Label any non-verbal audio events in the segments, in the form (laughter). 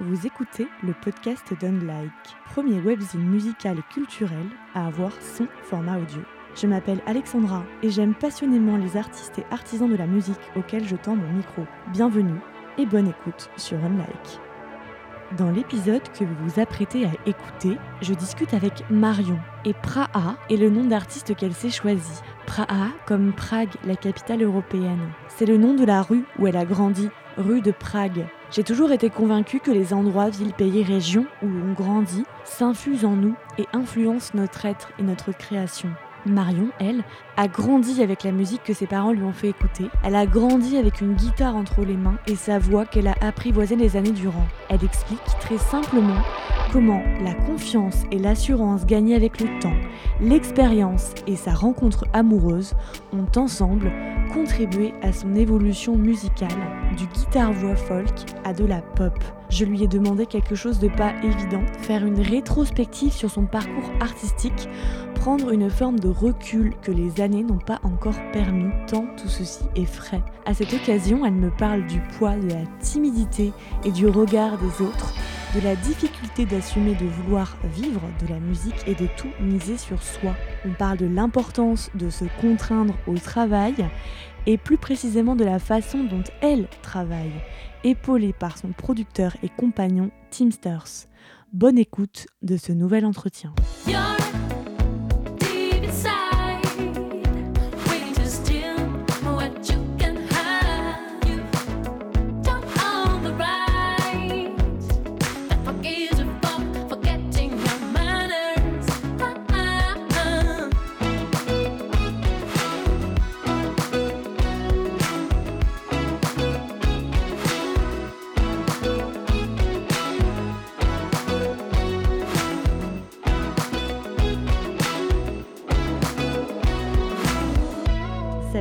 Vous écoutez le podcast d'Unlike, premier webzine musical et culturel à avoir son format audio. Je m'appelle Alexandra et j'aime passionnément les artistes et artisans de la musique auxquels je tends mon micro. Bienvenue et bonne écoute sur Unlike. Dans l'épisode que vous vous apprêtez à écouter, je discute avec Marion et Praha est le nom d'artiste qu'elle s'est choisi. Praha comme Prague, la capitale européenne. C'est le nom de la rue où elle a grandi, rue de Prague. J'ai toujours été convaincue que les endroits, villes, pays, régions où on grandit s'infusent en nous et influencent notre être et notre création. Marion, elle, a grandi avec la musique que ses parents lui ont fait écouter. Elle a grandi avec une guitare entre les mains et sa voix qu'elle a apprivoisée les années durant. Elle explique très simplement comment la confiance et l'assurance gagnée avec le temps, l'expérience et sa rencontre amoureuse ont ensemble contribué à son évolution musicale du guitare-voix folk à de la pop. Je lui ai demandé quelque chose de pas évident, faire une rétrospective sur son parcours artistique, prendre une forme de recul que les années n'ont pas encore permis, tant tout ceci est frais. À cette occasion, elle me parle du poids de la timidité et du regard des autres, de la difficulté d'assumer de vouloir vivre de la musique et de tout miser sur soi. On parle de l'importance de se contraindre au travail et plus précisément de la façon dont elle travaille, épaulée par son producteur et compagnon Teamsters. Bonne écoute de ce nouvel entretien.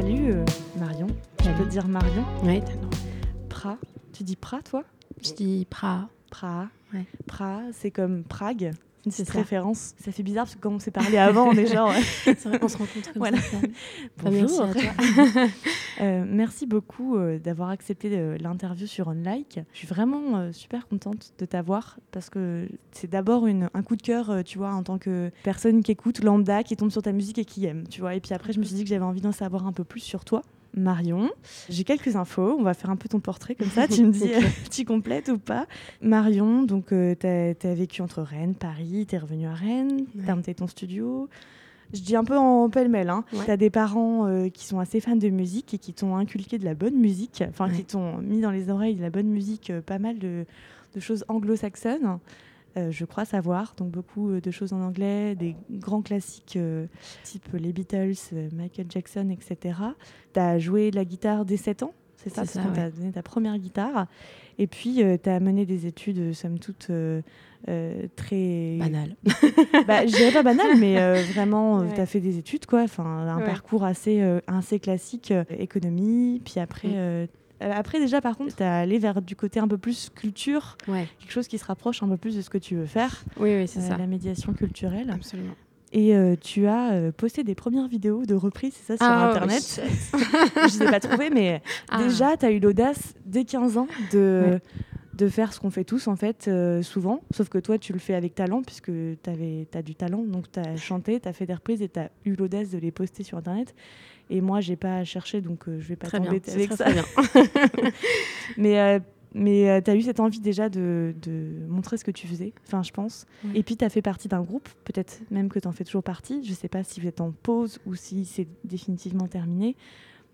Salut euh, Marion, je peux te dire Marion Oui, t'as. Pra, tu dis Pra toi Je dis Pra. Pra, Ouais. Pra, c'est comme Prague, une C'est petite ça. référence. Ça fait bizarre parce que comme on s'est parlé avant, on est genre... C'est vrai qu'on se rencontre comme Voilà. ça. Bonjour. Merci à toi. (laughs) Euh, merci beaucoup euh, d'avoir accepté euh, l'interview sur Unlike. Je suis vraiment euh, super contente de t'avoir parce que c'est d'abord un coup de cœur, euh, tu vois, en tant que personne qui écoute, lambda, qui tombe sur ta musique et qui aime, tu vois. Et puis après, je me suis dit que j'avais envie d'en savoir un peu plus sur toi. Marion, j'ai quelques infos, on va faire un peu ton portrait comme ça, (laughs) tu me dis euh, (laughs) tu complètes ou pas. Marion, donc tu as, vécu entre Rennes, Paris, tu es revenue à Rennes, Ouais. tu as monté ton studio. Je dis un peu en pêle-mêle, hein. Ouais. tu as des parents euh, qui sont assez fans de musique et qui t'ont inculqué de la bonne musique, enfin qui t'ont mis dans les oreilles de la bonne musique, euh, pas mal de, de choses anglo-saxonnes. Euh, je crois savoir, donc beaucoup de choses en anglais, des grands classiques type les Beatles, Michael Jackson, etc. Tu as joué de la guitare dès 7 ans, c'est ça C'est Parce ça, qu'on t'a donné ta première guitare. Et puis, tu as mené des études, euh, somme toute, euh, euh, très... Banal. (laughs) bah, je dirais pas banal, mais euh, vraiment, Ouais. tu as fait des études, quoi. Enfin, un Ouais. parcours assez, euh, assez classique, euh, économie. Puis après, Mm. euh, euh, après déjà, par contre, tu as allé vers du côté un peu plus culture, Ouais. quelque chose qui se rapproche un peu plus de ce que tu veux faire, Oui, oui, c'est euh, ça. la médiation culturelle. Absolument. Et euh, tu as euh, posté des premières vidéos de reprises, c'est ça, sur Ah, Internet (laughs) Je ne les ai pas trouvées, mais Ah. déjà, tu as eu l'audace, dès 15 ans, de, Ouais. de faire ce qu'on fait tous, en fait, euh, souvent. Sauf que toi, tu le fais avec talent, puisque tu as du talent. Donc, tu as chanté, tu as fait des reprises et tu as eu l'audace de les poster sur Internet. Et moi, j'ai pas cherché, donc je vais pas t'embêter c'est avec ça. très bien. (laughs) Mais, euh, mais tu as eu cette envie déjà de, de montrer ce que tu faisais, enfin, je pense. Ouais. Et puis, tu as fait partie d'un groupe, peut-être même que tu en fais toujours partie. Je sais pas si vous êtes en pause ou si c'est définitivement terminé.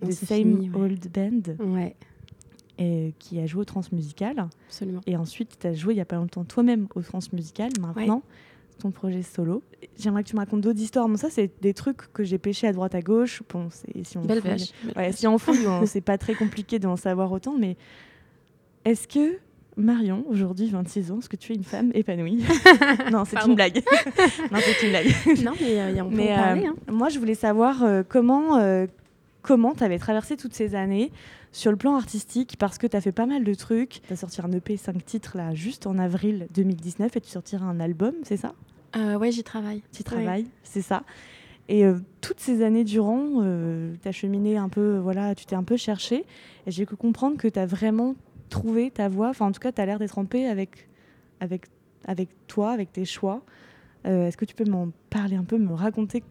Non, The Same fini, ouais. Old Band, Ouais, et, qui a joué au Transmusical. absolument. Et ensuite, tu as joué il y a pas longtemps toi-même au Transmusical. Maintenant, ton projet solo. J'aimerais que tu me racontes d'autres histoires. Bon, ça, c'est des trucs que j'ai pêchés à droite à gauche. Bon, si on Belle fouille- vache. belle Ouais, vache. si on fouille, c'est pas très compliqué d'en savoir autant, mais est-ce que Marion, aujourd'hui 26 ans, est-ce que tu es une femme épanouie (laughs) (laughs) Non, c'est une blague. non, c'est une blague. (laughs) Non, mais euh, y a- on peut Mais en parler. euh, hein. moi, je voulais savoir euh, comment euh, comment tu avais traversé toutes ces années sur le plan artistique, parce que tu as fait pas mal de trucs. Tu as sorti un EP 5 titres là, juste en avril 2019, et tu sortiras un album, c'est ça? Euh, ouais, j'y travaille. Tu travailles, c'est ça. Et euh, toutes ces années durant, tu as cheminé un peu, voilà, tu t'es un peu cherché, et j'ai pu comprendre que tu as vraiment trouvé ta voix. Enfin, en tout cas, tu as l'air d'être en paix avec, avec, avec toi, avec tes choix. Euh, est-ce que tu peux m'en parler un peu, me raconter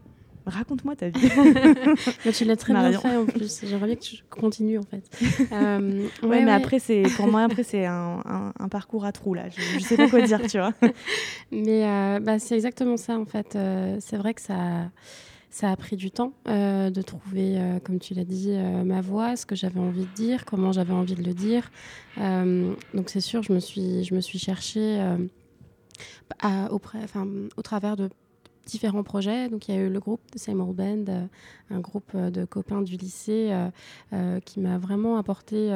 Raconte-moi ta vie. (laughs) tu l'as très bien fait en plus. J'aimerais bien que tu continues en fait. (laughs) Euh, ouais, mais après, c'est pour moi, après, c'est un, un, parcours à trous là. Je, ne sais pas quoi dire, tu vois. (laughs) Mais euh, bah, c'est exactement ça en fait. c'est vrai que ça ça a pris du temps euh, de trouver, euh, comme tu l'as dit, euh, ma voix, ce que j'avais envie de dire, comment j'avais envie de le dire. donc c'est sûr, je me suis, je me suis cherchée au travers de différents projets. Donc il y a eu le groupe de Seymour Band, un groupe de copains du lycée qui m'a vraiment apporté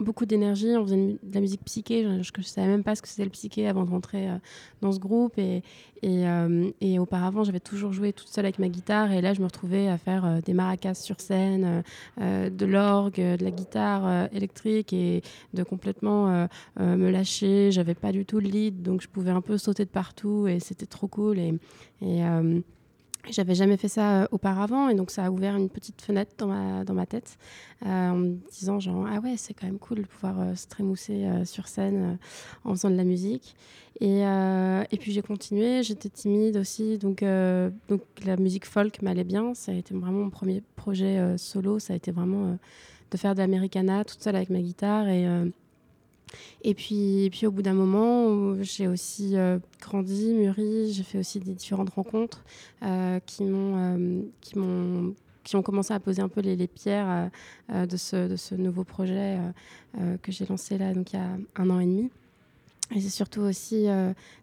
beaucoup d'énergie. On faisait de la musique psyché. Je ne savais même pas ce que c'était le psyché avant de rentrer euh, dans ce groupe. Et, et, euh, et auparavant, j'avais toujours joué toute seule avec ma guitare. Et là, je me retrouvais à faire euh, des maracas sur scène, de l'orgue, de la guitare électrique et de complètement me lâcher. J'avais pas du tout de lead, donc je pouvais un peu sauter de partout. Et c'était trop cool. Et j'avais jamais fait ça euh, auparavant et donc ça a ouvert une petite fenêtre dans ma, dans ma tête euh, en me disant genre ah ouais c'est quand même cool de pouvoir euh, se trémousser sur scène en faisant de la musique. Et, et puis j'ai continué j'étais timide aussi donc, donc la musique folk m'allait bien. Ça a été vraiment mon premier projet solo. Ça a été vraiment de faire de l'Americana toute seule avec ma guitare et et puis, puis au bout d'un moment, j'ai aussi euh, grandi, mûri, j'ai fait aussi des différentes rencontres euh, qui m'ont euh, qui m'ont qui ont commencé à poser un peu les, les pierres de, ce, de ce nouveau projet que j'ai lancé là donc il y a un an et demi. Et c'est surtout aussi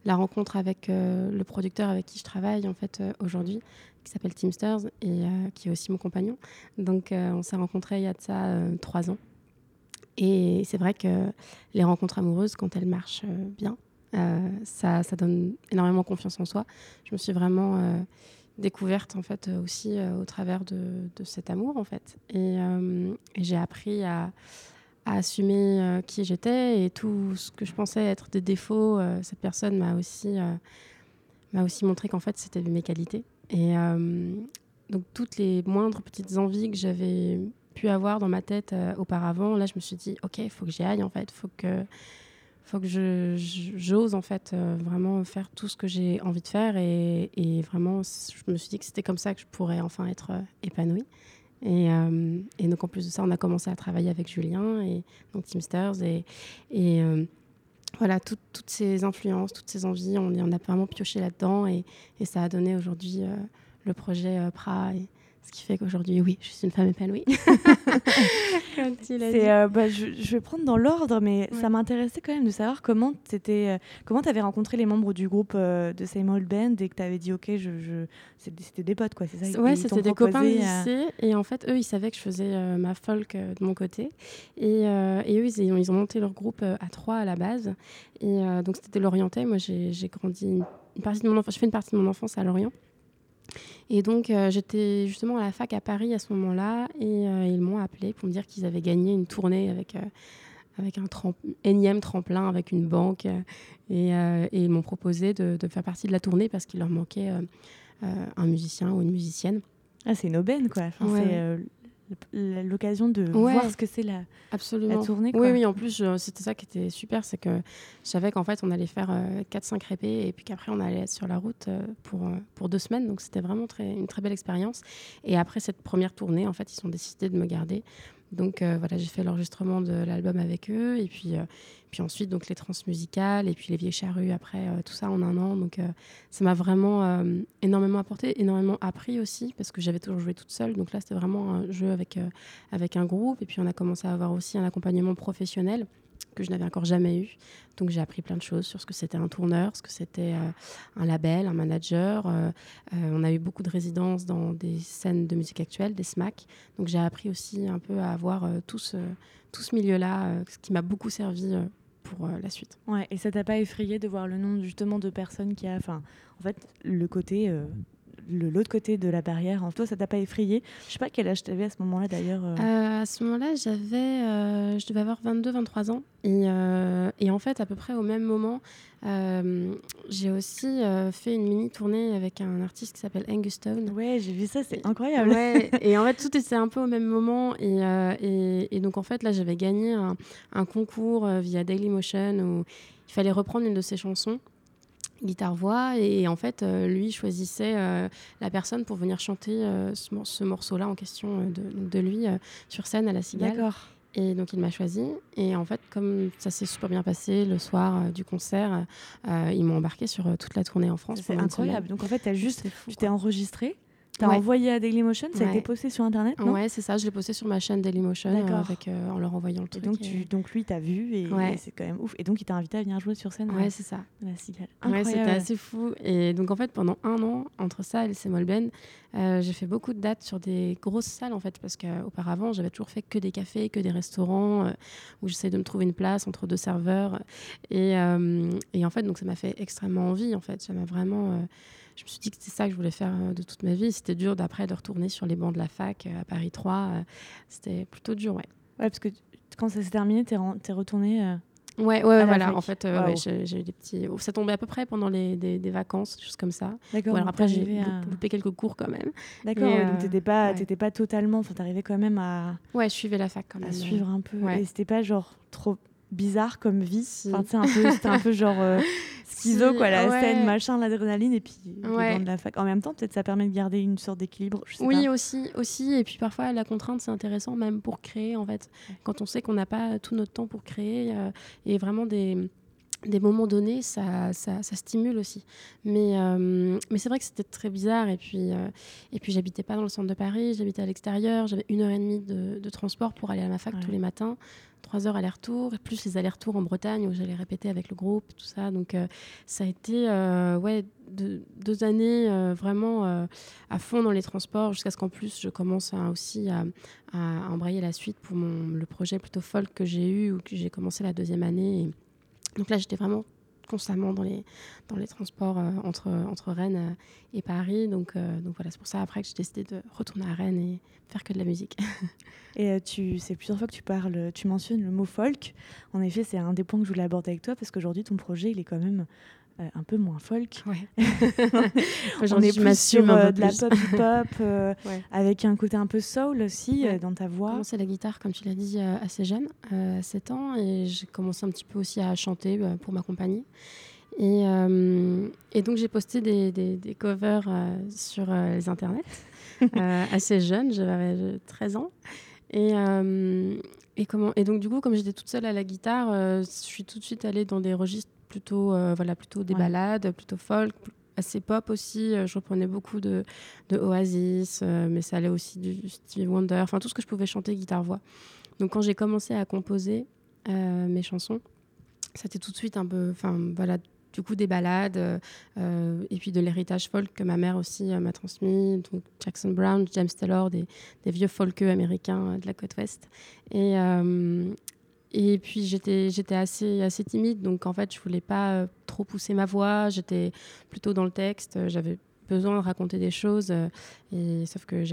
la rencontre avec le producteur avec qui je travaille en fait aujourd'hui, qui s'appelle Teamsters et qui est aussi mon compagnon. Donc on s'est rencontrés il y a de ça trois ans. Et c'est vrai que les rencontres amoureuses, quand elles marchent euh, bien, euh, ça, donne énormément confiance en soi. Je me suis vraiment euh, découverte en fait aussi au travers de, cet amour en fait. Et, et j'ai appris à, à assumer qui j'étais et tout ce que je pensais être des défauts. cette personne m'a aussi m'a aussi montré qu'en fait c'était mes qualités. Et donc toutes les moindres petites envies que j'avais pu avoir dans ma tête euh, auparavant. Là, je me suis dit, ok, il faut que j'y aille en fait, faut que faut que j'ose en fait euh, vraiment faire tout ce que j'ai envie de faire. Et, vraiment je me suis dit que c'était comme ça que je pourrais enfin être euh, épanouie. Et, donc en plus de ça on a commencé à travailler avec Julien et donc Teamsters et, voilà toutes ces influences toutes ces envies on, on a vraiment pioché là-dedans. Et, ça a donné aujourd'hui le projet Pra ce qui fait qu'aujourd'hui, oui, je suis une femme épanouie. (laughs) euh, bah, je, je, vais prendre dans l'ordre, mais ça m'intéressait quand même de savoir comment tu euh, comment avais rencontré les membres du groupe euh, de Seymour Band et que tu avais dit, OK, je, je... c'était des potes, quoi, c'est ça? Ouais, c'était des copains de lycée. Et en fait, eux, ils savaient que je faisais ma folk de mon côté. Et, et eux, ils, ils, ont monté leur groupe à trois à la base. Et donc, c'était l'Orientais. Moi, j'ai grandi une, partie de mon enfance, je fais une partie de mon enfance à Lorient. Et donc, euh, j'étais justement à la fac à Paris à ce moment-là, et euh, ils m'ont appelé pour me dire qu'ils avaient gagné une tournée avec, euh, avec un énième tremplin, avec une banque, et, ils m'ont proposé de, de, faire partie de la tournée parce qu'il leur manquait un musicien ou une musicienne. Ah, c'est une aubaine, quoi. Enfin, l'occasion de voir ce que c'est la, la tournée. Oui, oui, en plus, c'était ça qui était super, c'est que je savais qu'en fait, on allait faire 4-5 répés et puis qu'après, on allait être sur la route euh, pour, euh, pour deux semaines. Donc, c'était vraiment très, une très belle expérience. Et après cette première tournée, en fait, ils ont décidé de me garder donc euh, voilà, j'ai fait l'enregistrement de l'album avec eux et puis, euh, puis ensuite donc les transmusicales et puis les vieilles charrues après euh, tout ça en un an. Donc ça m'a vraiment énormément apporté, énormément appris aussi parce que j'avais toujours joué toute seule. Donc là c'était vraiment un jeu avec, avec un groupe et puis on a commencé à avoir aussi un accompagnement professionnel que je n'avais encore jamais eu. Donc j'ai appris plein de choses sur ce que c'était un tourneur, ce que c'était euh, un label, un manager. Euh, euh, on a eu beaucoup de résidences dans des scènes de musique actuelle, des SMAC. Donc j'ai appris aussi un peu à avoir tout ce, tout ce milieu-là, ce qui m'a beaucoup servi pour la suite. Ouais, et ça t'a pas effrayé de voir le nombre justement de personnes qui a, enfin, en fait, le côté l'autre côté de la barrière. En toi, ça t'a pas effrayé Je sais pas quel âge tu avais à ce moment-là d'ailleurs. à ce moment-là, j'avais, je devais avoir 22-23 ans. Et, et, en fait, à peu près au même moment, j'ai aussi fait une mini tournée avec un artiste qui s'appelle Angus Stone. Ouais, j'ai vu ça, c'est incroyable. Ouais, et en fait, tout était un peu au même moment. Et, et, et donc, en fait, là, j'avais gagné un, un concours via Dailymotion où il fallait reprendre une de ses chansons guitare-voix et en fait euh, lui choisissait euh, la personne pour venir chanter euh, ce, morceau-là en question de, de lui sur scène à la Cigale. D'accord. Et donc il m'a choisi et en fait comme ça s'est super bien passé le soir du concert, ils m'ont embarqué sur toute la tournée en France. C'est incroyable. Donc en fait as juste, tu t'es enregistré T'as envoyé à Dailymotion, ça a été posté sur internet non? Ouais, c'est ça, je l'ai posté sur ma chaîne Dailymotion euh, avec, euh, en leur envoyant le truc. Et donc, tu, donc lui, t'as vu et, c'est quand même ouf. Et donc il t'a invité à venir jouer sur scène. Ouais, c'est ça. La cigale. Ouais, c'était assez fou. Et donc en fait, pendant un an, entre ça et le Semolben, euh, j'ai fait beaucoup de dates sur des grosses salles en fait, parce qu'auparavant, j'avais toujours fait que des cafés, que des restaurants euh, où j'essayais de me trouver une place entre deux serveurs. Et, et en fait, donc ça m'a fait extrêmement envie en fait. Ça m'a vraiment je me suis dit que c'était ça que je voulais faire euh, de toute ma vie. C'était dur d'après de retourner sur les bancs de la fac euh, à Paris 3. Euh, c'était plutôt dur, ouais. Ouais, parce que quand ça s'est terminé, t'es, es retourné. Ouais, ouais, voilà. En fait, j'ai, eu des petits. Ça tombait à peu près pendant les des, vacances, choses comme ça. D'accord. alors après, j'ai loupé quelques cours quand même. D'accord. donc t'étais pas, pas totalement. Enfin, t'arrivais quand même à. Ouais, je suivais la fac quand même. À suivre un peu. Et c'était pas genre trop bizarre comme vie. Enfin, c'était un peu (laughs) genre euh, schizo, quoi, la scène, machin, l'adrénaline, et puis de la fac. En même temps, peut-être ça permet de garder une sorte d'équilibre. Oui, aussi, aussi. Et puis parfois, la contrainte, c'est intéressant même pour créer, en fait. Quand on sait qu'on n'a pas tout notre temps pour créer, euh, et vraiment des des moments donnés, ça, ça, stimule aussi. Mais, euh, mais c'est vrai que c'était très bizarre. Et puis, et puis j'habitais pas dans le centre de Paris, j'habitais à l'extérieur. J'avais une heure et demie de, de, transport pour aller à ma fac tous les matins trois heures aller-retour, plus les allers-retours en Bretagne où j'allais répéter avec le groupe, tout ça. Donc euh, ça a été euh, ouais, deux, années euh, vraiment à fond dans les transports jusqu'à ce qu'en plus je commence aussi à, embrayer la suite pour mon, le projet plutôt folk que j'ai eu ou que j'ai commencé la deuxième année. Donc là j'étais vraiment constamment dans les, dans les transports entre, entre Rennes et Paris. Donc, donc voilà, c'est pour ça après que j'ai décidé de retourner à Rennes et faire que de la musique. (laughs) Et euh, tu, c'est plusieurs fois que tu parles, tu mentionnes le mot folk. En effet, c'est un des points que je voulais aborder avec toi parce qu'aujourd'hui, ton projet, il est quand même euh, un peu moins folk. Ouais. (laughs) On est plus sur euh, de la pop hip-hop, (laughs) avec un côté un peu soul aussi dans ta voix. J'ai commencé la guitare, comme tu l'as dit, assez jeune, à 7 ans, et j'ai commencé un petit peu aussi à chanter pour m'accompagner. Et, et, donc j'ai posté des, des, des covers sur les internets (laughs) assez jeune, j'avais 13 ans. Et, euh, et, comment, et donc, du coup, comme j'étais toute seule à la guitare, euh, je suis tout de suite allée dans des registres plutôt, euh, voilà, plutôt des balades, plutôt folk, assez pop aussi. je reprenais beaucoup de, de Oasis, mais ça allait aussi du, Stevie Wonder, enfin tout ce que je pouvais chanter guitare-voix. Donc, quand j'ai commencé à composer mes chansons, c'était tout de suite un peu, enfin voilà, du coup des balades euh, euh, et puis de l'héritage folk que ma mère aussi euh, m'a transmis, donc Jackson Brown, James Taylor, des, des vieux folkeux américains de la côte ouest. Et, et puis j'étais j'étais assez assez timide, donc en fait je voulais pas trop pousser ma voix, j'étais plutôt dans le texte, j'avais besoin de raconter des choses, et sauf que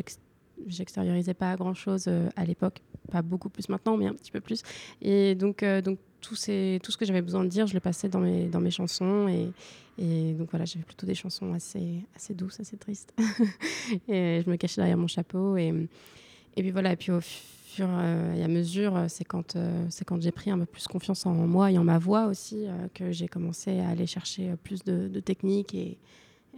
j'extériorisais pas grand chose à l'époque, pas beaucoup plus maintenant, mais un petit peu plus. Et donc donc tout, tout ce que j'avais besoin de dire, je le passais dans mes, dans mes chansons. Et, et donc voilà, j'avais plutôt des chansons assez, assez douces, assez tristes. (laughs) et je me cachais derrière mon chapeau. Et, et puis voilà, et puis au fur et à mesure, c'est quand, euh, c'est quand j'ai pris un peu plus confiance en moi et en ma voix aussi euh, que j'ai commencé à aller chercher plus de, de techniques et,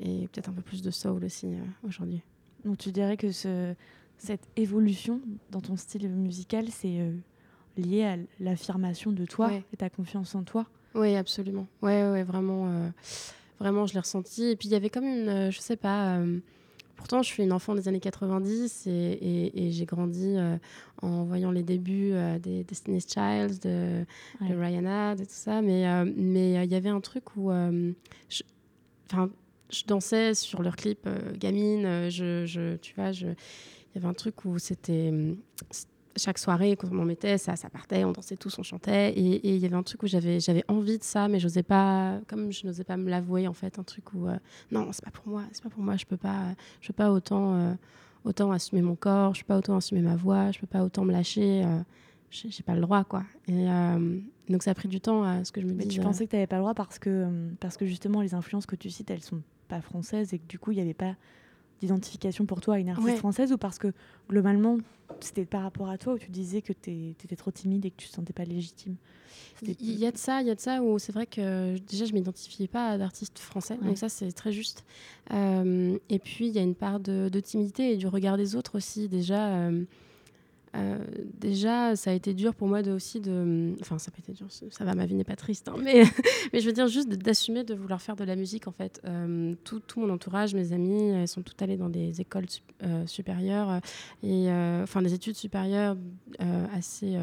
et peut-être un peu plus de soul aussi euh, aujourd'hui. Donc tu dirais que ce, cette évolution dans ton style musical, c'est lié à l'affirmation de toi et ta confiance en toi? Oui, absolument. Ouais, ouais, vraiment, euh, vraiment, je l'ai ressenti. Et puis il y avait comme une, euh, je sais pas. Euh, pourtant, je suis une enfant des années 90 et, et, j'ai grandi en voyant les débuts des Destiny's Child, de, de Rihanna, de tout ça. Mais mais il y avait un truc où, je, je dansais sur leur clip gamine. Je, je, tu vois, il y avait un truc où c'était chaque soirée, quand on en mettait, ça, ça partait, on dansait tous, on chantait. Et il y avait un truc où j'avais, j'avais envie de ça, mais j'osais pas, comme je n'osais pas me l'avouer, en fait, un truc où, euh, non, c'est pas pour moi, c'est pas pour moi, je peux pas, je peux pas autant, euh, autant assumer mon corps, je peux pas autant assumer ma voix, je peux pas autant me lâcher, euh, j'ai pas le droit, quoi. Et donc ça a pris du temps à ce que je me dise. Mais tu pensais que tu n'avais pas le droit parce que, parce que justement, les influences que tu cites, elles sont pas françaises et que du coup, il n'y avait pas d'identification pour toi à une artiste française ou parce que globalement c'était par rapport à toi où tu disais que tu étais trop timide et que tu te sentais pas légitime? Il y a de ça, il y a de ça où c'est vrai que déjà je m'identifiais pas d'artiste français, donc ça c'est très juste. Euh, et puis il y a une part de, timidité et du regard des autres aussi. Déjà, euh, euh, déjà, ça a été dur pour moi de aussi de. Enfin, ça a été dur, ça va, ma vie n'est pas triste, hein, mais, (laughs) mais je veux dire juste d'assumer de vouloir faire de la musique en fait. Euh, tout, tout, mon entourage, mes amis, elles sont toutes allées dans des écoles euh, supérieures et enfin des études supérieures assez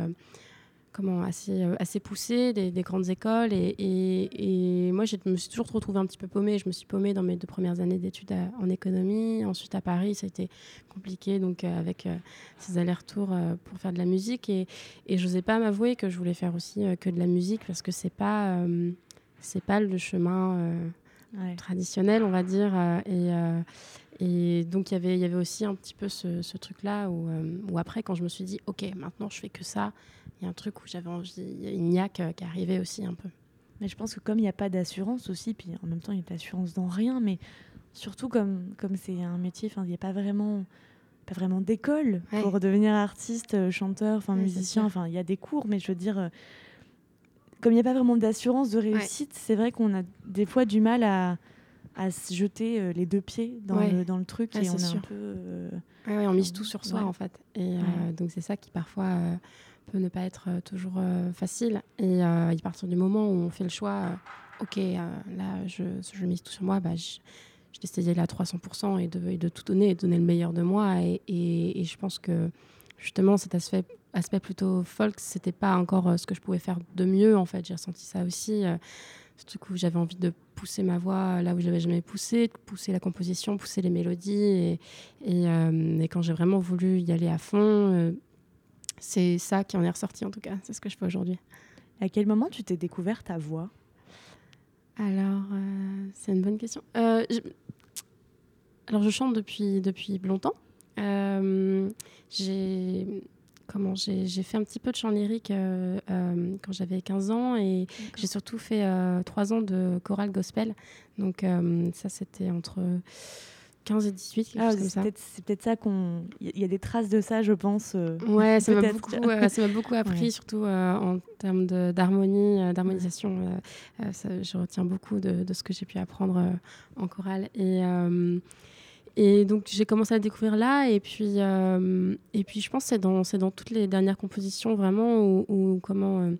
comment assez euh, assez poussé des, grandes écoles. Et, et, moi je me suis toujours retrouvée un petit peu paumée. Je me suis paumée dans mes deux premières années d'études en économie. Ensuite à Paris ça a été compliqué donc euh, avec euh, ces allers-retours pour faire de la musique. Et, et je n'osais pas m'avouer que je voulais faire aussi que de la musique parce que c'est pas c'est pas le chemin traditionnel on va dire et et donc, y il y avait aussi un petit peu ce, truc-là où, où, après, quand je me suis dit, OK, maintenant je fais que ça, il y a un truc où j'avais envie, il y a une niaque euh, qui arrivait aussi un peu. Mais je pense que comme il n'y a pas d'assurance aussi, puis en même temps il y a d'assurance dans rien, mais surtout comme comme c'est un métier, il n'y a pas vraiment pas vraiment d'école pour devenir artiste, euh, chanteur, enfin musicien. Enfin, il y a des cours, mais je veux dire, euh, comme il n'y a pas vraiment d'assurance de réussite, c'est vrai qu'on a des fois du mal à, à se jeter les deux pieds dans, le, dans le truc et on est un peu. on mise tout sur soi en fait. Et donc c'est ça qui parfois peut ne pas être euh, toujours euh, facile. Et euh, à partir du moment où on fait le choix, ok, là, je, je, mise tout sur moi, bah, je, je décide d'y aller à 300% et de, de, tout donner et de donner le meilleur de moi. Et, et, je pense que justement, cet aspect, aspect plutôt folk, c'était pas encore ce que je pouvais faire de mieux. En fait, j'ai ressenti ça aussi. Du coup, j'avais envie de pousser ma voix là où je l'avais jamais poussé, de pousser la composition, pousser les mélodies. Et, et, et quand j'ai vraiment voulu y aller à fond, c'est ça qui en est ressorti en tout cas. C'est ce que je fais aujourd'hui. À quel moment tu t'es découvert ta voix? Alors, euh, c'est une bonne question. Euh, je... Alors, je chante depuis, depuis longtemps. Euh, j'ai comment j'ai fait un petit peu de chant lyrique quand j'avais 15 ans et j'ai surtout fait 3 ans de chorale gospel. Donc, ça, c'était entre 15 et 18, ah, C'est peut-être ça qu'on. Il y a des traces de ça, je pense. Euh, ouais, ça m'a beaucoup, beaucoup, appris, surtout euh, en termes d'harmonie, euh, d'harmonisation. je retiens beaucoup de, de ce que j'ai pu apprendre en chorale. Et, et donc, j'ai commencé à découvrir là. Et puis, et puis je pense que c'est dans, dans toutes les dernières compositions, vraiment, où comment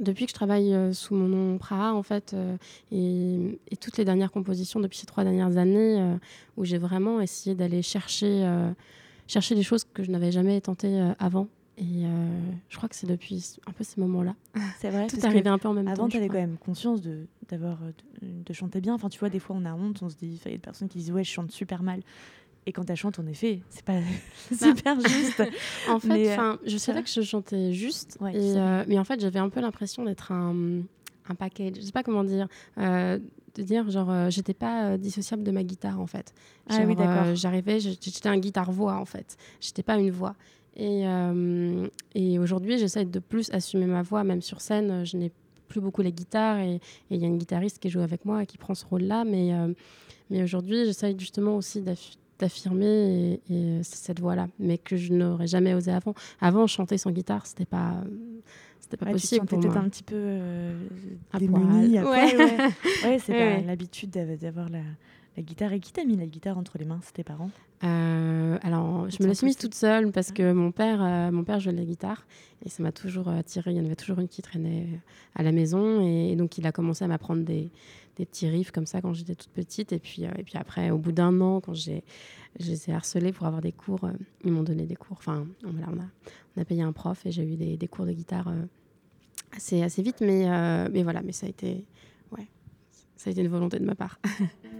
depuis que je travaille euh, sous mon nom Praha, en fait, euh, et, toutes les dernières compositions depuis ces trois dernières années, euh, où j'ai vraiment essayé d'aller chercher, chercher des choses que je n'avais jamais tenté avant. Et je crois que c'est depuis un peu ces moments-là. (laughs) C'est vrai. Tout est arrivé un peu en même avant, temps. Avant, tu avais quand même conscience de, d'avoir, de, chanter bien. Enfin, tu vois, des fois, on a honte, on se dit, il y a des personnes qui disent, ouais, je chante super mal. Et quand tu chantes, en effet, c'est pas (laughs) super bah, (laughs) juste. en fait, euh, je savais que je chantais juste, euh, mais en fait, j'avais un peu l'impression d'être un, un package. Je sais pas comment dire. Euh, de dire, genre, j'étais pas dissociable de ma guitare, en fait. ah oui, d'accord. J'arrivais, j'étais un guitare-voix, en fait. J'étais pas une voix. Et, et aujourd'hui, j'essaie de plus assumer ma voix, même sur scène. Je n'ai plus beaucoup les guitares et il y a une guitariste qui joue avec moi et qui prend ce rôle-là. Mais, mais aujourd'hui, j'essaie justement aussi d'affirmer et, cette voix-là, mais que je n'aurais jamais osé avant. Avant, chanter sans guitare, c'était pas, c'était pas possible. Tu peut-être un petit peu euh, démunie. Ouais, ouais. c'est (laughs) pas l'habitude d'avoir la, la guitare. Et qui t'a mis la guitare entre les mains? C'était tes parents? Euh, Alors, je me la suis mise toute seule parce que mon père, euh, mon père jouait de la guitare et ça m'a toujours attiré. Il y en avait toujours une qui traînait à la maison et donc il a commencé à m'apprendre des, des petits riffs comme ça quand j'étais toute petite. Et puis, euh, et puis après, au bout d'un an, quand j'ai, je les ai harcelés pour avoir des cours, euh, ils m'ont donné des cours. Enfin, voilà, on, a, on a payé un prof et j'ai eu des, des, cours de guitare euh, assez, assez vite. Mais, mais voilà, mais ça a été, ouais, ça a été une volonté de ma part. (laughs)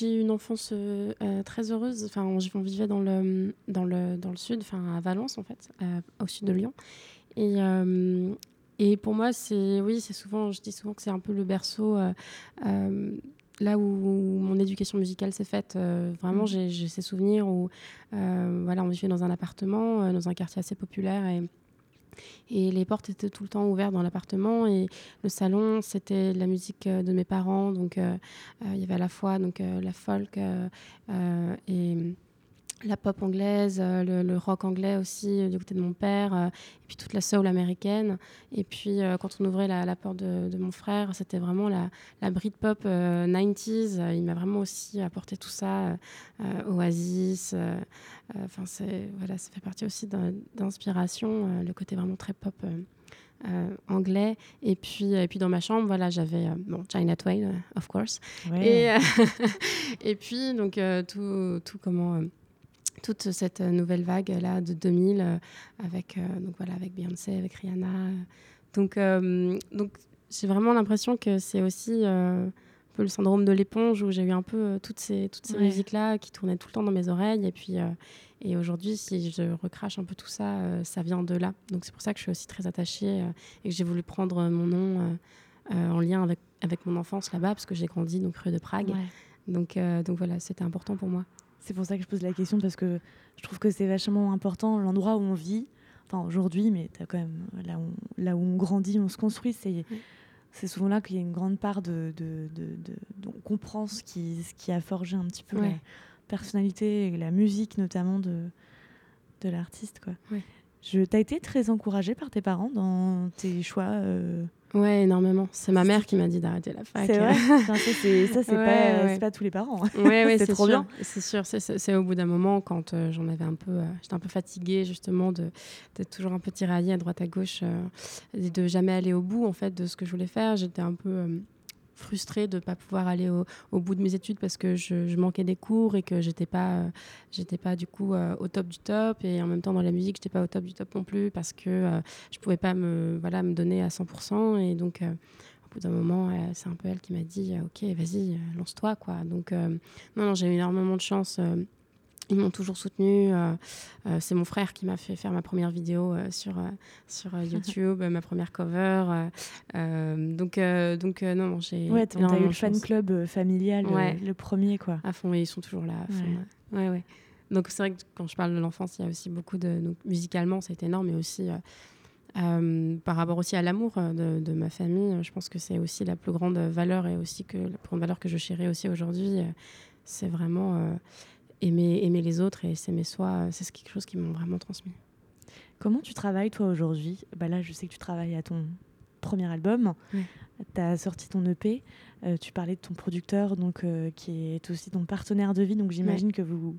j'ai eu une enfance euh, très heureuse. Enfin, on, vivait dans le, dans le, dans le sud, enfin à Valence en fait, au sud de Lyon. Et, et pour moi, c'est oui, c'est souvent, je dis souvent que c'est un peu le berceau là où mon éducation musicale s'est faite, vraiment, mmh. j'ai ces souvenirs où voilà, on vivait dans un appartement, dans un quartier assez populaire et et les portes étaient tout le temps ouvertes dans l'appartement. Et le salon, c'était la musique euh, de mes parents. Donc, euh, euh, il y avait à la fois donc, la folk et la pop anglaise, euh, le, rock anglais aussi euh, du côté de mon père, euh, et puis toute la soul américaine. Et puis quand on ouvrait la, porte de, mon frère, c'était vraiment la, la Britpop 90s. Il m'a vraiment aussi apporté tout ça, Oasis. Enfin, voilà, ça fait partie aussi d'inspiration, le côté vraiment très pop. anglais et puis et puis dans ma chambre voilà j'avais bon China Twain of course et (laughs) et puis donc tout tout comment toute cette nouvelle vague là de 2000 euh, avec euh, donc voilà avec Beyoncé avec Rihanna. Donc euh, donc j'ai vraiment l'impression que c'est aussi un peu le syndrome de l'éponge où j'ai eu un peu toutes ces toutes ces musiques là qui tournaient tout le temps dans mes oreilles. Et puis et aujourd'hui si je recrache un peu tout ça ça vient de là. Donc c'est pour ça que je suis aussi très attachée et que j'ai voulu prendre mon nom en lien avec avec mon enfance là-bas parce que j'ai grandi donc rue de Prague. Donc donc voilà c'était important pour moi c'est pour ça que je pose la question, parce que je trouve que c'est vachement important l'endroit où on vit. Enfin, aujourd'hui, mais as quand même là où, là où on grandit, on se construit, c'est. Souvent là qu'il y a une grande part de, de, de, on comprend ce qui, ce qui a forgé un petit peu la personnalité et la musique notamment de, de l'artiste. Quoi. T'as été très encouragée par tes parents dans tes choix euh, Ouais, énormément. C'est ma mère qui m'a dit d'arrêter la fac. C'est vrai. (laughs) ça, c'est pas, pas, tous les parents. Ouais, ouais (laughs) c'est trop bien. C'est sûr. C'est au bout d'un moment, quand euh, j'en avais un peu, euh, j'étais un peu fatiguée justement d'être toujours un peu tiraillée à droite à gauche, euh, et de jamais aller au bout en fait de ce que je voulais faire. J'étais un peu frustrée de ne pas pouvoir aller au, bout de mes études parce que je, manquais des cours et que j'étais pas, j'étais pas du coup euh, au top du top. Et en même temps dans la musique j'étais pas au top du top non plus parce que euh, je pouvais pas me, voilà, me donner à 100% et donc euh, au bout d'un moment c'est un peu elle qui m'a dit ok vas-y lance-toi quoi donc non, non j'ai eu énormément de chance ils m'ont toujours soutenu. Euh, euh, c'est mon frère qui m'a fait faire ma première vidéo euh, sur, sur (laughs) YouTube, ma première cover. donc, donc non, j'ai. Ouais, t'as eu le fan club familial, le premier, quoi. À fond, et ils sont toujours là. Ouais. ouais, Donc, c'est vrai que quand je parle de l'enfance, il y a aussi beaucoup de. Donc, musicalement, ça a été énorme, mais aussi. par rapport aussi à l'amour de, de, ma famille, je pense que c'est aussi la plus grande valeur et aussi que la plus grande valeur que je chéris aussi aujourd'hui. C'est vraiment aimer, aimer les autres et s'aimer soi, c'est quelque chose qui m'ont vraiment transmis. Comment tu travailles toi aujourd'hui? Bah Là, je sais que tu travailles à ton premier album. Tu as sorti ton EP. Euh, tu parlais de ton producteur, donc, euh, qui est aussi ton partenaire de vie. Donc j'imagine que vous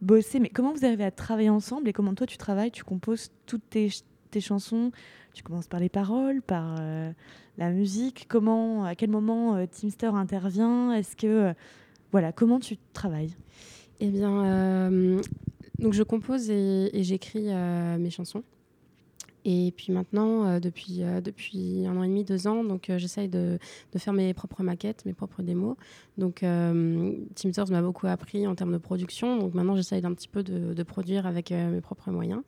bossez. Mais comment vous arrivez à travailler ensemble et comment toi tu travailles? Tu composes toutes tes, tes chansons? Tu commences par les paroles, par euh, la musique? Comment, À quel moment Teamster intervient? Est-ce que. voilà, comment tu travailles? Eh bien, euh, donc je compose et, j'écris euh, mes chansons. Et puis maintenant, euh, depuis, depuis un an et demi, deux ans, donc j'essaye de, de, faire mes propres maquettes, mes propres démos. Donc Team Source m'a beaucoup appris en termes de production. Donc maintenant, j'essaye d'un petit peu de, produire avec mes propres moyens.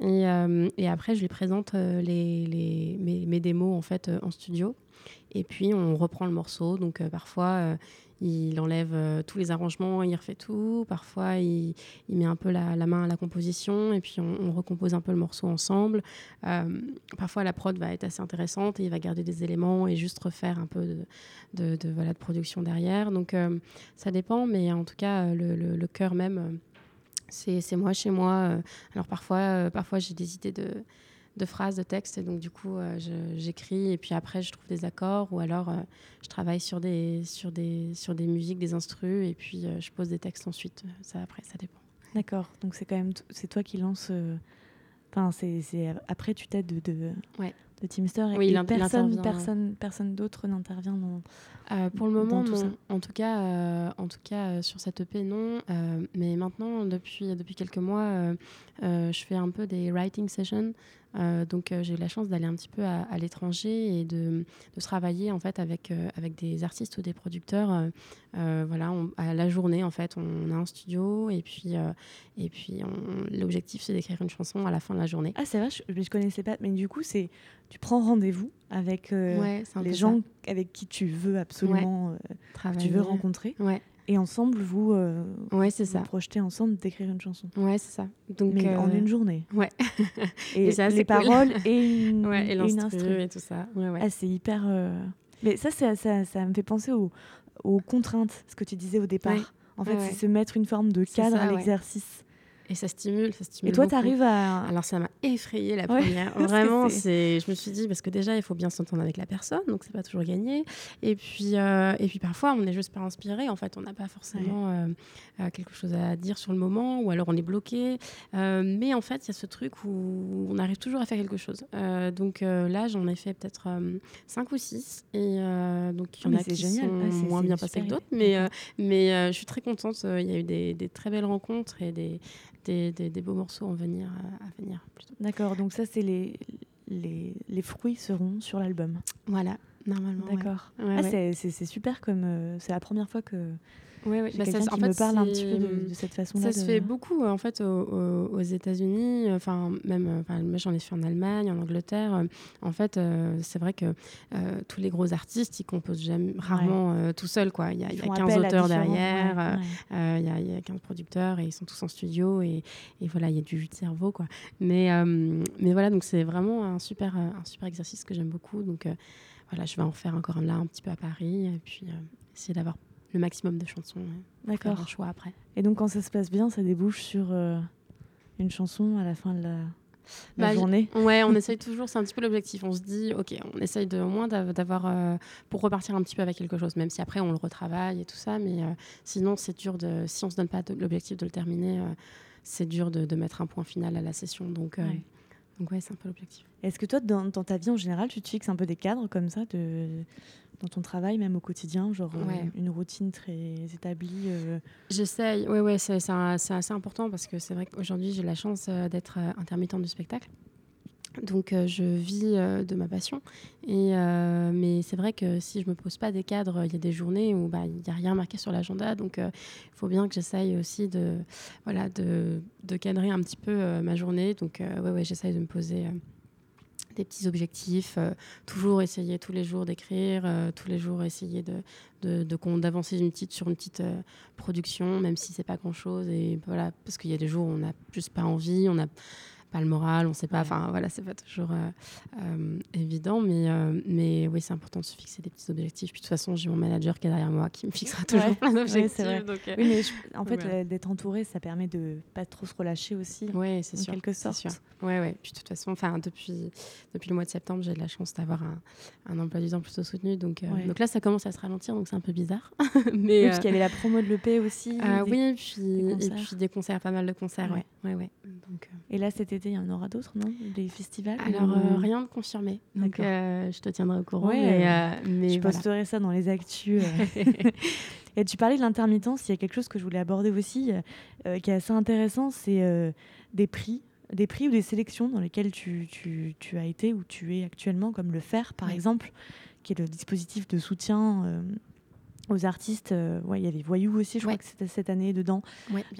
Et, et, après, je lui présente les, les, mes, mes, démos en fait en studio. Et puis on reprend le morceau. Donc parfois il enlève euh, tous les arrangements, il refait tout. Parfois, il, met un peu la, main à la composition et puis on, recompose un peu le morceau ensemble. Euh, parfois, la prod va être assez intéressante et il va garder des éléments et juste refaire un peu de, voilà, de production derrière. Donc, euh, ça dépend, mais en tout cas, le, le, cœur même, c'est moi chez moi. Alors, parfois, parfois j'ai des idées de de phrases, de textes. Et donc, du coup, euh, j'écris et puis après, je trouve des accords ou alors euh, je travaille sur des, sur, des, sur des musiques, des instrus et puis euh, je pose des textes ensuite. Ça, après, ça dépend. D'accord. Donc, c'est quand même c'est toi qui lance. Enfin, c'est après, tu t'aides de, de, ouais de Teamster et, oui, personne, personne, personne d'autre n'intervient dans, euh, Pour le moment, non. En tout cas, euh, en tout cas euh, sur cette EP, non. mais maintenant, depuis, depuis quelques mois, je fais un peu des writing sessions donc j'ai eu la chance d'aller un petit peu à, l'étranger et de, de, travailler en fait avec, avec des artistes ou des producteurs. voilà, à la journée en fait, on a un studio et puis, et puis l'objectif c'est d'écrire une chanson à la fin de la journée. Ah c'est vrai, je, je connaissais pas, mais du coup c'est tu prends rendez-vous avec les gens avec qui tu veux absolument tu veux rencontrer. Ouais. Et ensemble, vous, euh, ouais, c'est ça. projetez ensemble d'écrire une chanson. Ouais, c'est ça. Donc, Mais en euh, une journée. Ouais. et, (laughs) les paroles et (laughs) une, ouais, et, et et tout ça. Ouais, ouais. Ah, c'est hyper. Euh, mais ça, ça, ça, ça, me fait penser aux, aux, contraintes, ce que tu disais au départ. En fait, c'est se mettre une forme de cadre à l'exercice. Et ça stimule, ça stimule. Et toi, tu arrives à. Alors, ça m'a effrayé la première. Vraiment, c'est. Je me suis dit, parce que déjà, il faut bien s'entendre avec la personne, donc c'est pas toujours gagné. Et puis, euh, et puis parfois, on n'est juste pas inspiré. En fait, on n'a pas forcément euh, euh, quelque chose à dire sur le moment, ou alors on est bloqué. mais en fait, il y a ce truc où on arrive toujours à faire quelque chose. donc là, j'en ai fait peut-être 5 ou 6. Et donc, il y en a qui génial. sont ah, moins bien passés que d'autres. Mais, mais je suis très contente. Il y a eu des, des très belles rencontres et des des, des, beaux morceaux à venir. À, venir D'accord, donc ça, c'est les, les, les, fruits seront sur l'album. Voilà, normalement. D'accord. ah, C'est super comme. Euh, c'est la première fois que oui, oui. Bah, ça, en me parle un petit peu de, cette façon-là. Ça se fait beaucoup en fait aux, États-Unis, enfin même, enfin, moi j'en ai fait en Allemagne, en Angleterre. En fait, euh, c'est vrai que euh, tous les gros artistes, ils composent jamais, rarement euh, tout seuls quoi. Il y a, y a 15 auteurs derrière, il, y a, il y a 15 producteurs et ils sont tous en studio et, et voilà, il y a du jus de cerveau quoi. Mais mais voilà, donc c'est vraiment un super un super exercice que j'aime beaucoup. Donc voilà, je vais en faire encore un là un petit peu à Paris et puis essayer d'avoir le maximum de chansons. D'accord. Un choix après. Et donc quand ça se passe bien, ça débouche sur euh, une chanson à la fin de la, bah, journée. Ouais, on (laughs) essaye toujours. C'est un petit peu l'objectif. On se dit, ok, on essaye de, au moins d'avoir euh, pour repartir un petit peu avec quelque chose, même si après on le retravaille et tout ça. Mais euh, sinon, c'est dur de. Si on se donne pas l'objectif de le terminer, c'est dur de, de, mettre un point final à la session. Donc. Donc ouais, c'est un peu l'objectif. Est-ce que toi, dans, dans, ta vie en général, tu te fixes un peu des cadres comme ça de, dans ton travail, même au quotidien, genre euh, une routine très établie euh? J'essaye, oui, ouais, c'est assez important parce que c'est vrai qu'aujourd'hui j'ai la chance euh, d'être intermittente du spectacle. Donc je vis de ma passion. Et, mais c'est vrai que si je me pose pas des cadres, il y a des journées où bah, il n'y a rien marqué sur l'agenda. Donc il faut bien que j'essaye aussi de, voilà, de, de, cadrer un petit peu ma journée. Donc ouais, ouais, j'essaye de me poser des petits objectifs, euh, toujours essayer tous les jours d'écrire, euh, tous les jours essayer de, d'avancer une sur une petite euh, production, même si c'est pas grand chose. Et voilà, parce qu'il y a des jours où on n'a juste pas envie, on a pas le moral, on sait pas. Enfin, voilà, c'est pas toujours euh, euh, évident, mais, euh, mais oui, c'est important de se fixer des petits objectifs. Puis de toute façon, j'ai mon manager qui est derrière moi qui me fixera toujours plein d'objectifs. oui, mais en fait, d'être entouré, ça permet de pas trop se relâcher aussi. Oui, c'est sûr. quelque sorte. Sûr. Ouais, ouais. Puis de toute façon, enfin, depuis, depuis le mois de septembre, j'ai de la chance d'avoir un, un, emploi du temps plutôt soutenu. Donc, donc là, ça commence à se ralentir, donc c'est un peu bizarre. (laughs) mais, oui, parce qu'il y avait la promo de l'EP aussi. Ah oui, puis, et puis des concerts, pas mal de concerts, ouais. ouais, ouais. Donc, et là, cet il y en aura d'autres, non? Des festivals Alors, euh, rien de confirmé. Donc, euh, je te tiendrai au courant. mais, euh, je posterai ça dans les actus. (laughs) et tu parlais de l'intermittence. Il y a quelque chose que je voulais aborder aussi, qui est assez intéressant. C'est des prix des prix ou des sélections dans lesquelles tu, tu, tu, as été ou tu es actuellement, comme le FAIR par exemple, qui est le dispositif de soutien aux artistes. Euh, ouais, il y avait Voyou aussi, je crois que c'était cette année dedans.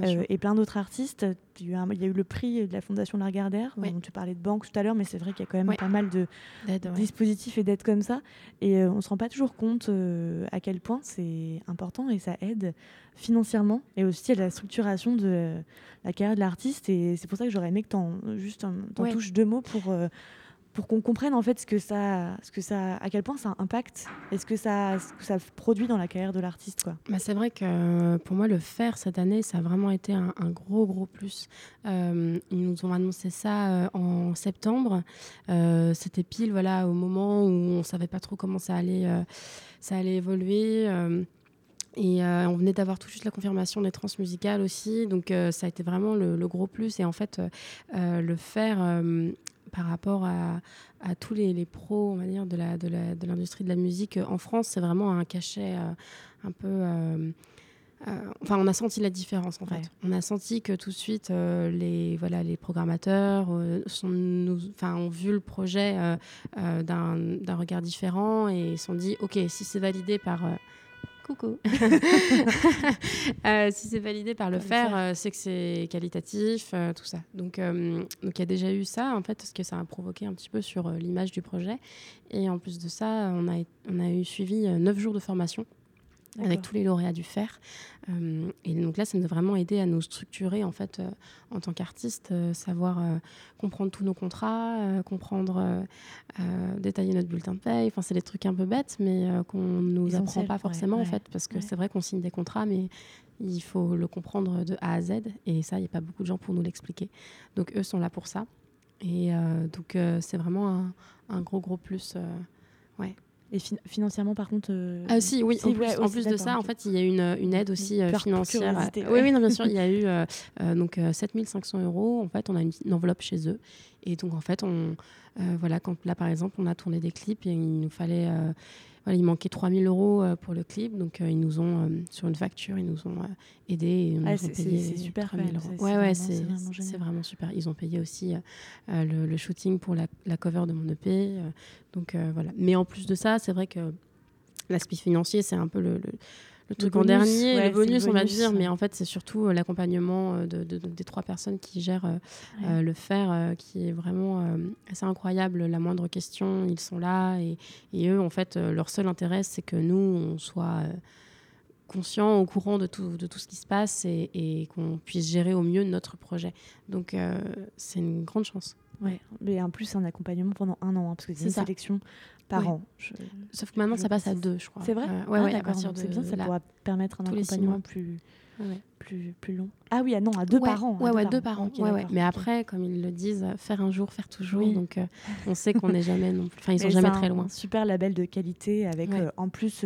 Euh, et plein d'autres artistes. Il y, a eu le prix de la Fondation Lagardère, dont tu parlais de banque tout à l'heure, mais c'est vrai qu'il y a quand même pas mal de dispositifs et d'aides comme ça. Et euh, on ne se rend pas toujours compte à quel point c'est important et ça aide financièrement et aussi à la structuration de la carrière de l'artiste. Et c'est pour ça que j'aurais aimé que tu en, juste en, touches deux mots pour pour qu'on comprenne en fait ce que ça, ce que ça, à quel point ça impacte et ce que ça, ce que ça produit dans la carrière de l'artiste, quoi. Bah c'est vrai que euh, pour moi le faire cette année, ça a vraiment été un, gros gros plus. Euh, ils nous ont annoncé ça euh, en septembre. C'était pile voilà au moment où on savait pas trop comment ça allait, ça allait évoluer. Et on venait d'avoir tout juste la confirmation des transmusicales aussi, donc ça a été vraiment le, gros plus. Et en fait, le faire par rapport à, tous les, pros, on va dire, de l'industrie la, de, de, la musique euh, en France, c'est vraiment un cachet euh, un peu. Euh, enfin, on a senti la différence en fait. On a senti que tout de suite, les, voilà, les programmateurs sont nous, ont vu le projet d'un regard différent et se sont dit ok, si c'est validé par coucou. (laughs) (laughs) Euh, si c'est validé par le fer, euh, c'est que c'est qualitatif, euh, tout ça. Donc, donc il y a déjà eu ça, en fait, parce que ça a provoqué un petit peu sur l'image du projet. Et en plus de ça, on a, on a eu suivi neuf jours de formation avec tous les lauréats du fer. Euh, et donc là, ça nous a vraiment aidé à nous structurer en fait euh, en tant qu'artiste, euh, savoir comprendre tous nos contrats, comprendre, détailler notre bulletin de paye. Enfin, c'est des trucs un peu bêtes, mais qu'on nous apprend pas forcément en fait, parce que c'est vrai qu'on signe des contrats, mais il faut le comprendre de A à Z. Et ça, il n'y a pas beaucoup de gens pour nous l'expliquer. Donc eux sont là pour ça. Et donc c'est vraiment un, un, gros gros plus. ouais. Et financièrement, par contre euh, Ah si, oui. en, plus, en plus, de ça, en fait, il y a une, une aide aussi euh, financière. Oui, oui, non, bien sûr. Il y a (laughs) eu euh, donc 7500 euros. En fait, on a une, enveloppe chez eux. Et donc, en fait, on, voilà, quand là, par exemple, on a tourné des clips et il nous fallait il manquait 3000 euros euh, pour le clip, donc euh, ils nous ont, euh, sur une facture, ils nous ont aidés. Ah, c'est super. Ouais, ouais, c'est vraiment, super. Ils ont payé aussi le, shooting pour la, la, cover de mon EP. donc voilà. Mais en plus de ça, c'est vrai que l'aspect financier, c'est un peu le le truc en dernier, le, bonus, on va dire, mais en fait, c'est surtout euh, l'accompagnement euh, de, des trois personnes qui gèrent euh, le faire, qui est vraiment assez incroyable. La moindre question, ils sont là et, et eux, en fait, leur seul intérêt, c'est que nous, on soit conscients, au courant de tout, de tout ce qui se passe et, et qu'on puisse gérer au mieux notre projet. Donc, c'est une grande chance. Ouais, mais en plus, un accompagnement pendant un an, hein, parce que c'est une sélection par an. Sauf que maintenant, ça passe à deux, je crois. C'est vrai euh, Ouais, à partir de C'est bien, ça pourra permettre un accompagnement plus, plus, plus long. Ah oui, ah non, à deux par an. Ouais, ouais, deux par an. ouais, Mais après, comme ils le disent, faire un jour, faire toujours. Donc, euh, on sait qu'on n'est jamais non plus. Enfin, ils (laughs) sont jamais très loin. Super label de qualité avec euh, en plus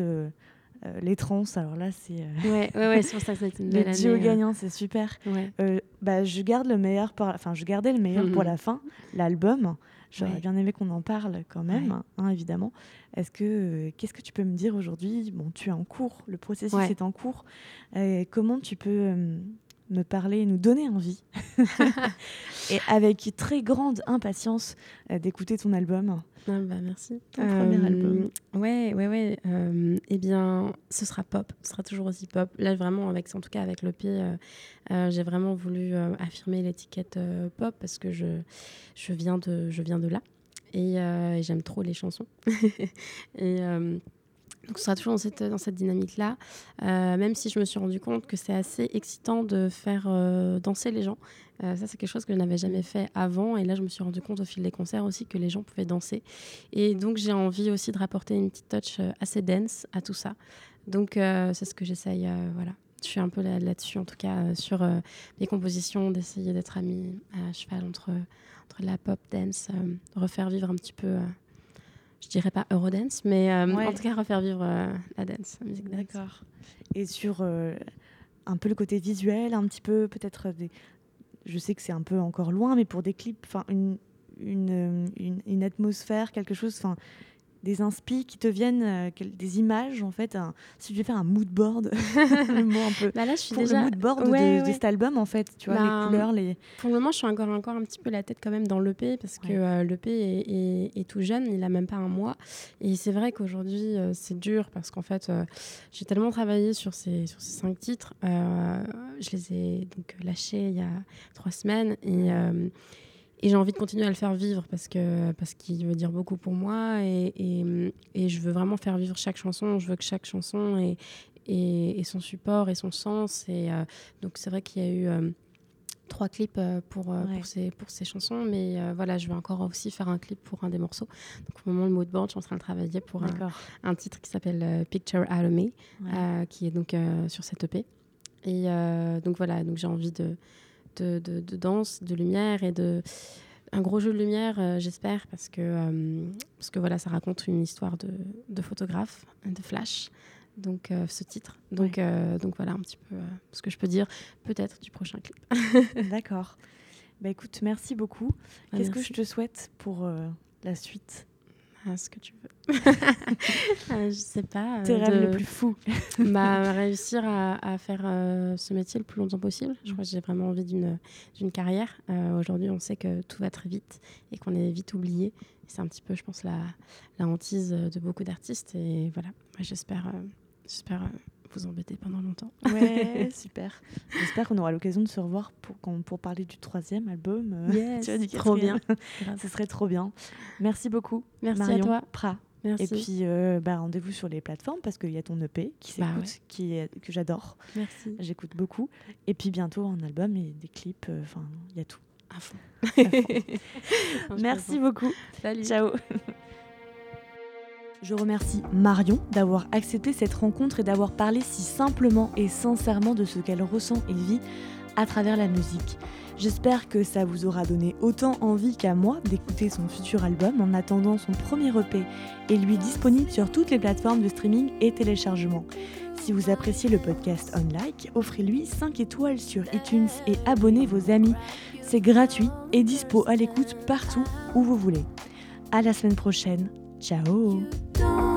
euh, les trans, alors là, c'est. Euh, ouais, ouais, ouais c'est pour ça que c'est une (laughs) belle année. Le gagnant, c'est super. Ouais. bah, je garde le meilleur pour, enfin, je gardais le meilleur pour mhm. la fin, l'album. J'aurais bien aimé qu'on en parle quand même, hein, évidemment. Est-ce que, qu'est-ce que tu peux me dire aujourd'hui? Bon, tu es en cours, le processus est en cours. comment tu peux me parler, nous donner envie, (laughs) et avec très grande impatience d'écouter ton album. Ah bah merci. Ton premier euh, album. Ouais, ouais, ouais. Euh, eh bien, ce sera pop. Ce sera toujours aussi pop. Là, vraiment, avec, en tout cas, avec l'EP, euh, j'ai vraiment voulu affirmer l'étiquette pop parce que je, je, viens de, je viens de là. Et, j'aime trop les chansons. (laughs) et. Donc, ce sera toujours dans cette, dans cette dynamique-là, même si je me suis rendu compte que c'est assez excitant de faire danser les gens. Euh, ça, c'est quelque chose que je n'avais jamais fait avant. Et là, je me suis rendu compte au fil des concerts aussi que les gens pouvaient danser. Et donc, j'ai envie aussi de rapporter une petite touch euh, assez dense à tout ça. Donc, euh, c'est ce que j'essaye. voilà. Je suis un peu là-dessus, en tout cas, sur mes compositions, d'essayer d'être amie à cheval entre, entre la pop dance, refaire vivre un petit peu je dirais pas Eurodance, mais en tout cas refaire vivre la dance, la musique dance. D'accord. Et sur un peu le côté visuel, un petit peu peut-être des, je sais que c'est un peu encore loin, mais pour des clips, enfin une, une, une, atmosphère, quelque chose, enfin des inspi qui te viennent, euh, des images en fait. si je vais faire un mood board, (laughs) le mot un peu. Bah là, je suis pour déjà... le mood board de, cet album en fait, tu vois, les bah, couleurs, les. Pour le moment, je suis encore encore un petit peu la tête quand même dans l'EP parce que euh, l'EP est, est, tout jeune, il a même pas un mois. Et c'est vrai qu'aujourd'hui, euh, c'est dur parce qu'en fait, j'ai tellement travaillé sur ces sur ces cinq titres, je les ai donc lâchés il y a trois semaines et et j'ai envie de continuer à le faire vivre parce que parce qu'il veut dire beaucoup pour moi et, et, et, je veux vraiment faire vivre chaque chanson. Je veux que chaque chanson ait, ait, son support et son sens. Et euh, donc c'est vrai qu'il y a eu euh, trois clips euh, pour, pour, ces, pour ces chansons, mais voilà, je vais encore aussi faire un clip pour un des morceaux. Donc au moment de mot de bande, je suis en train de travailler pour un, un, titre qui s'appelle Picture Out of Me, qui est donc sur cette EP. Et donc voilà, donc j'ai envie de de, danse, de lumière et de un gros jeu de lumière, euh, j'espère, parce que euh, parce que voilà, ça raconte une histoire de, de photographe, de flash. Donc euh, ce titre. Donc donc voilà un petit peu ce que je peux dire, peut-être du prochain clip. (laughs) (laughs) D'accord. Bah écoute, merci beaucoup. Ah, Qu'est-ce que je te souhaite pour la suite? Ah, Ce que tu veux. (laughs) Je sais pas. Tes rêves les plus fous (laughs) bah, (laughs) Réussir à, faire ce métier le plus longtemps possible. Je crois que j'ai vraiment envie d'une carrière. Aujourd'hui, on sait que tout va très vite et qu'on est vite oublié. C'est un petit peu, je pense, la, la hantise de beaucoup d'artistes. Et voilà, j'espère j'espère vous embêter pendant longtemps. Ouais, (laughs) super. J'espère qu'on aura l'occasion de se revoir pour, pour parler du troisième album. Yes, tu trop bien. (laughs) Ce serait trop bien. Merci beaucoup. Merci Marion à toi. Pra. Merci. Et puis, euh, bah, rendez-vous sur les plateformes parce qu'il y a ton EP qui bah s'écoute, qui est, que j'adore. Merci. J'écoute beaucoup. Et puis bientôt un album et des clips. Euh, enfin, il y a tout. À fond. (laughs) Merci beaucoup. Salut. Ciao. Je remercie Marion d'avoir accepté cette rencontre et d'avoir parlé si simplement et sincèrement de ce qu'elle ressent et vit à travers la musique. J'espère que ça vous aura donné autant envie qu'à moi d'écouter son futur album en attendant son premier EP et lui disponible sur toutes les plateformes de streaming et téléchargement. Si vous appréciez le podcast On Like, offrez-lui 5 étoiles sur iTunes et abonnez vos amis. C'est gratuit et dispo à l'écoute partout où vous voulez. À la semaine prochaine. Ciao